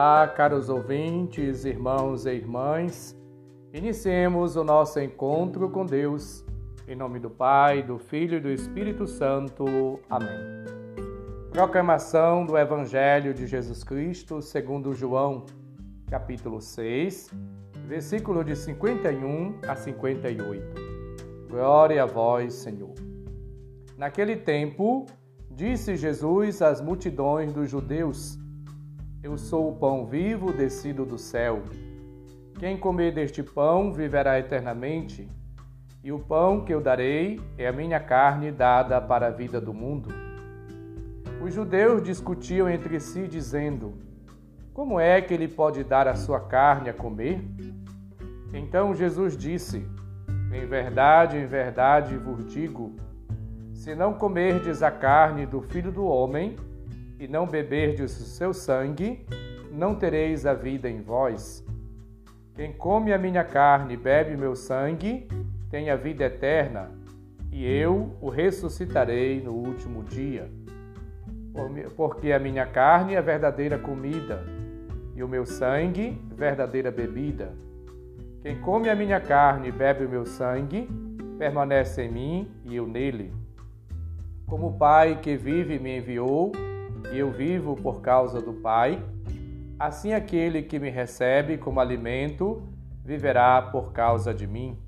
Olá, caros ouvintes, irmãos e irmãs. Iniciemos o nosso encontro com Deus. Em nome do Pai, do Filho e do Espírito Santo. Amém. Proclamação do Evangelho de Jesus Cristo, segundo João, capítulo 6, versículo de 51 a 58. Glória a vós, Senhor. Naquele tempo, disse Jesus às multidões dos judeus: Eu sou o pão vivo descido do céu. Quem comer deste pão viverá eternamente, e o pão que eu darei é a minha carne dada para a vida do mundo. Os judeus discutiam entre si, dizendo: Como é que ele pode dar a sua carne a comer? Então Jesus disse: Em verdade, em verdade vos digo, se não comerdes a carne do Filho do Homem e não beberdes o seu sangue, não tereis a vida em vós. Quem come a minha carne e bebe meu sangue, tem a vida eterna, e eu o ressuscitarei no último dia. Porque a minha carne é verdadeira comida, e o meu sangue, verdadeira bebida. Quem come a minha carne e bebe o meu sangue, permanece em mim e eu nele. Como o Pai que vive me enviou, e eu vivo por causa do Pai, assim aquele que me recebe como alimento viverá por causa de mim.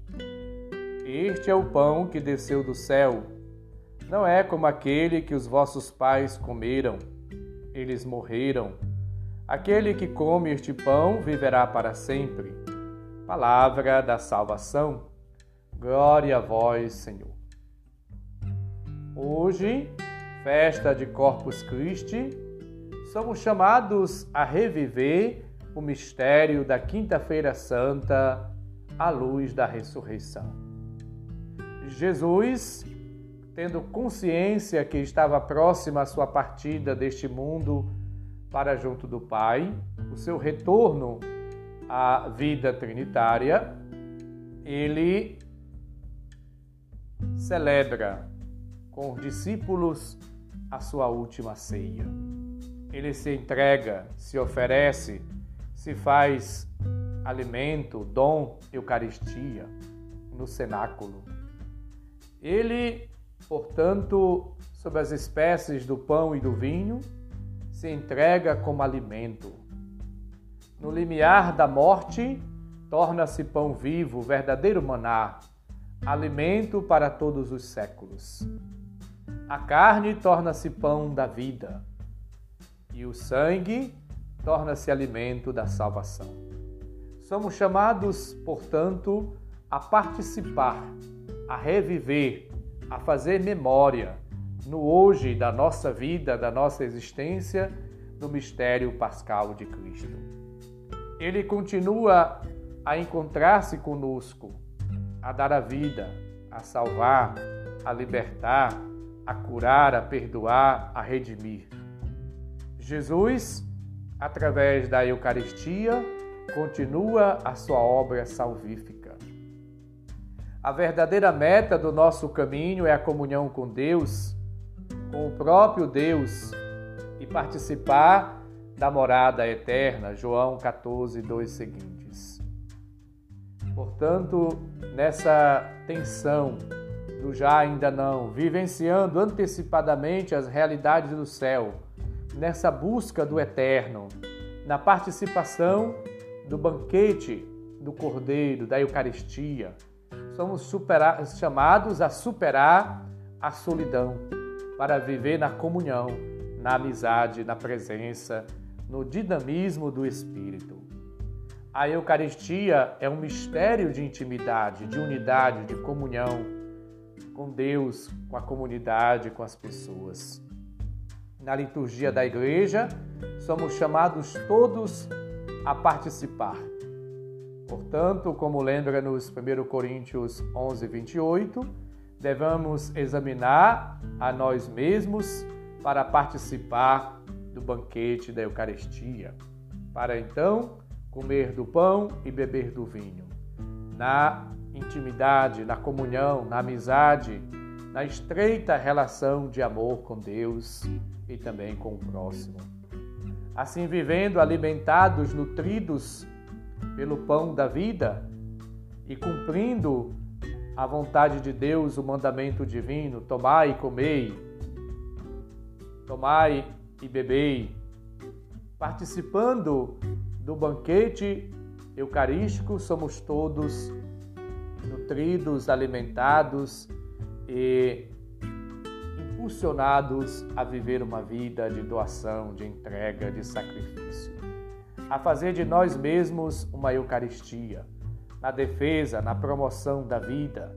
Este é o pão que desceu do céu. Não é como aquele que os vossos pais comeram. Eles morreram. Aquele que come este pão viverá para sempre. Palavra da salvação. Glória a vós, Senhor. Hoje, festa de Corpus Christi, somos chamados a reviver o mistério da Quinta-feira Santa à luz da ressurreição. Jesus, tendo consciência que estava próxima a sua partida deste mundo para junto do Pai, o seu retorno à vida trinitária, ele celebra com os discípulos a sua última ceia. Ele se entrega, se oferece, se faz alimento, dom, Eucaristia no cenáculo. Ele, portanto, sob as espécies do pão e do vinho, se entrega como alimento. No limiar da morte, torna-se pão vivo, verdadeiro maná, alimento para todos os séculos. A carne torna-se pão da vida e o sangue torna-se alimento da salvação. Somos chamados, portanto, a participar, a reviver, a fazer memória no hoje da nossa vida, da nossa existência, no mistério pascal de Cristo. Ele continua a encontrar-se conosco, a dar a vida, a salvar, a libertar, a curar, a perdoar, a redimir. Jesus, através da Eucaristia, continua a sua obra salvífica. A verdadeira meta do nosso caminho é a comunhão com Deus, com o próprio Deus e participar da morada eterna. João 14, 2 seguintes. Portanto, nessa tensão do já ainda não, vivenciando antecipadamente as realidades do céu, nessa busca do eterno, na participação do banquete do Cordeiro, da Eucaristia. Somos superar, chamados a superar a solidão, para viver na comunhão, na amizade, na presença, no dinamismo do Espírito. A Eucaristia é um mistério de intimidade, de unidade, de comunhão com Deus, com a comunidade, com as pessoas. Na liturgia da igreja, somos chamados todos a participar. Portanto, como lembra nos 1 Coríntios 11, 28, devemos examinar a nós mesmos para participar do banquete da Eucaristia, para então comer do pão e beber do vinho. Na intimidade, na comunhão, na amizade, na estreita relação de amor com Deus e também com o próximo. assim vivendo alimentados, nutridos pelo pão da vida e cumprindo a vontade de Deus, o mandamento divino: tomai e comei, tomai e bebei, participando do banquete eucarístico, somos todos nutridos, alimentados e impulsionados a viver uma vida de doação, de entrega, de sacrifício, a fazer de nós mesmos uma Eucaristia, na defesa, na promoção da vida,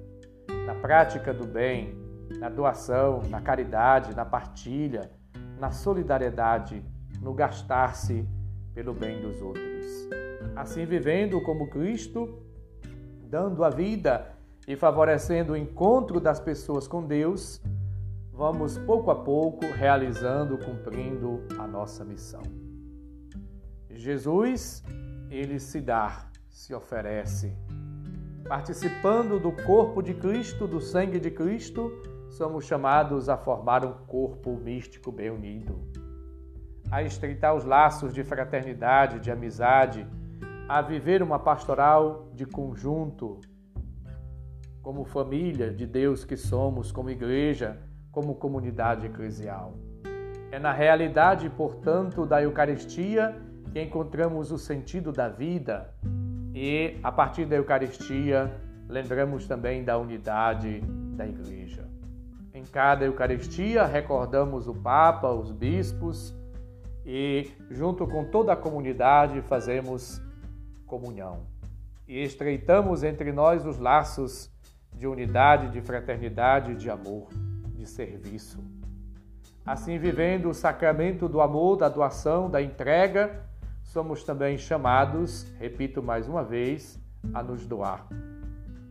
na prática do bem, na doação, na caridade, na partilha, na solidariedade, no gastar-se pelo bem dos outros. Assim, vivendo como Cristo, dando a vida e favorecendo o encontro das pessoas com Deus, vamos pouco a pouco realizando, cumprindo a nossa missão. Jesus, ele se dá, se oferece. Participando do corpo de Cristo, do sangue de Cristo, somos chamados a formar um corpo místico bem unido, a estreitar os laços de fraternidade, de amizade, a viver uma pastoral de conjunto, como família de Deus que somos, como igreja, como comunidade eclesial. É na realidade, portanto, da Eucaristia que encontramos o sentido da vida e, a partir da Eucaristia, lembramos também da unidade da Igreja. Em cada Eucaristia, recordamos o Papa, os bispos e, junto com toda a comunidade, fazemos comunhão. E estreitamos entre nós os laços de unidade, de fraternidade, de amor de serviço. Assim, vivendo o sacramento do amor, da doação, da entrega, somos também chamados, repito mais uma vez, a nos doar.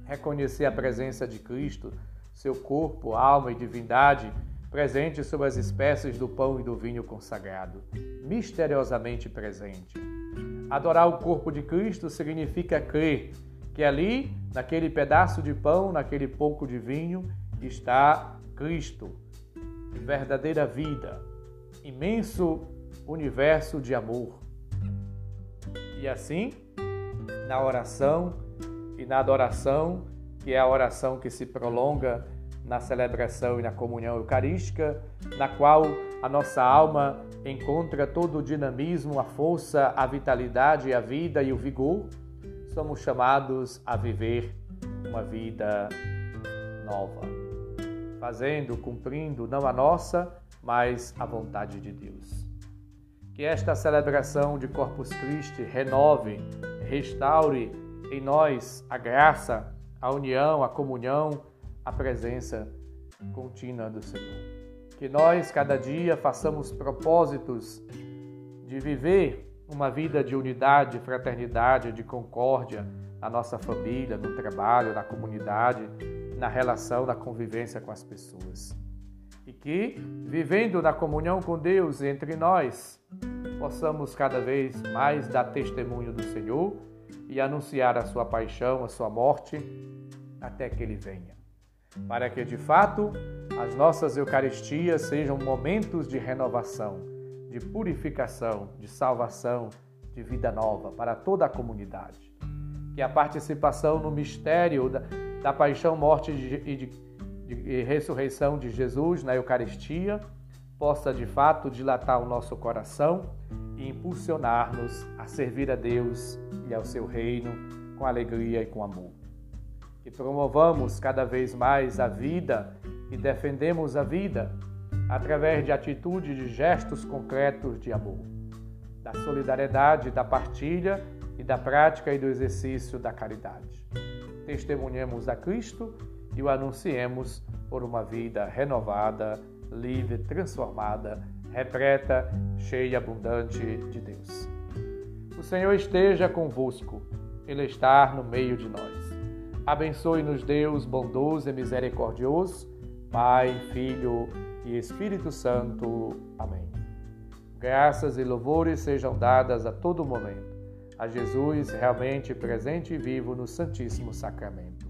Reconhecer a presença de Cristo, seu corpo, alma e divindade, presente sob as espécies do pão e do vinho consagrado, misteriosamente presente. Adorar o corpo de Cristo significa crer que ali, naquele pedaço de pão, naquele pouco de vinho, está Cristo, verdadeira vida, imenso universo de amor. E assim, na oração e na adoração, que é a oração que se prolonga na celebração e na comunhão eucarística, na qual a nossa alma encontra todo o dinamismo, a força, a vitalidade, a vida e o vigor, somos chamados a viver uma vida nova fazendo, cumprindo não a nossa, mas a vontade de Deus. Que esta celebração de Corpus Christi renove, restaure em nós a graça, a união, a comunhão, a presença contínua do Senhor. Que nós, cada dia, façamos propósitos de viver uma vida de unidade, fraternidade, de concórdia na nossa família, no trabalho, na comunidade, na relação, na convivência com as pessoas. E que, vivendo na comunhão com Deus entre nós, possamos cada vez mais dar testemunho do Senhor e anunciar a sua paixão, a sua morte, até que ele venha. Para que, de fato, as nossas Eucaristias sejam momentos de renovação, de purificação, de salvação, de vida nova para toda a comunidade. Que a participação no mistério da, da paixão, morte e, de, de, ressurreição de Jesus na Eucaristia possa de fato dilatar o nosso coração e impulsionar-nos a servir a Deus e ao seu reino com alegria e com amor. Que promovamos cada vez mais a vida e defendemos a vida através de atitudes de gestos concretos de amor, da solidariedade, da partilha e da prática e do exercício da caridade testemunhemos a Cristo e o anunciemos por uma vida renovada, livre, transformada, repleta, cheia e abundante de Deus. O Senhor esteja convosco, Ele está no meio de nós. Abençoe-nos, Deus bondoso e misericordioso, Pai, Filho e Espírito Santo. Amém. Graças e louvores sejam dadas a todo momento a Jesus realmente presente e vivo no Santíssimo Sacramento.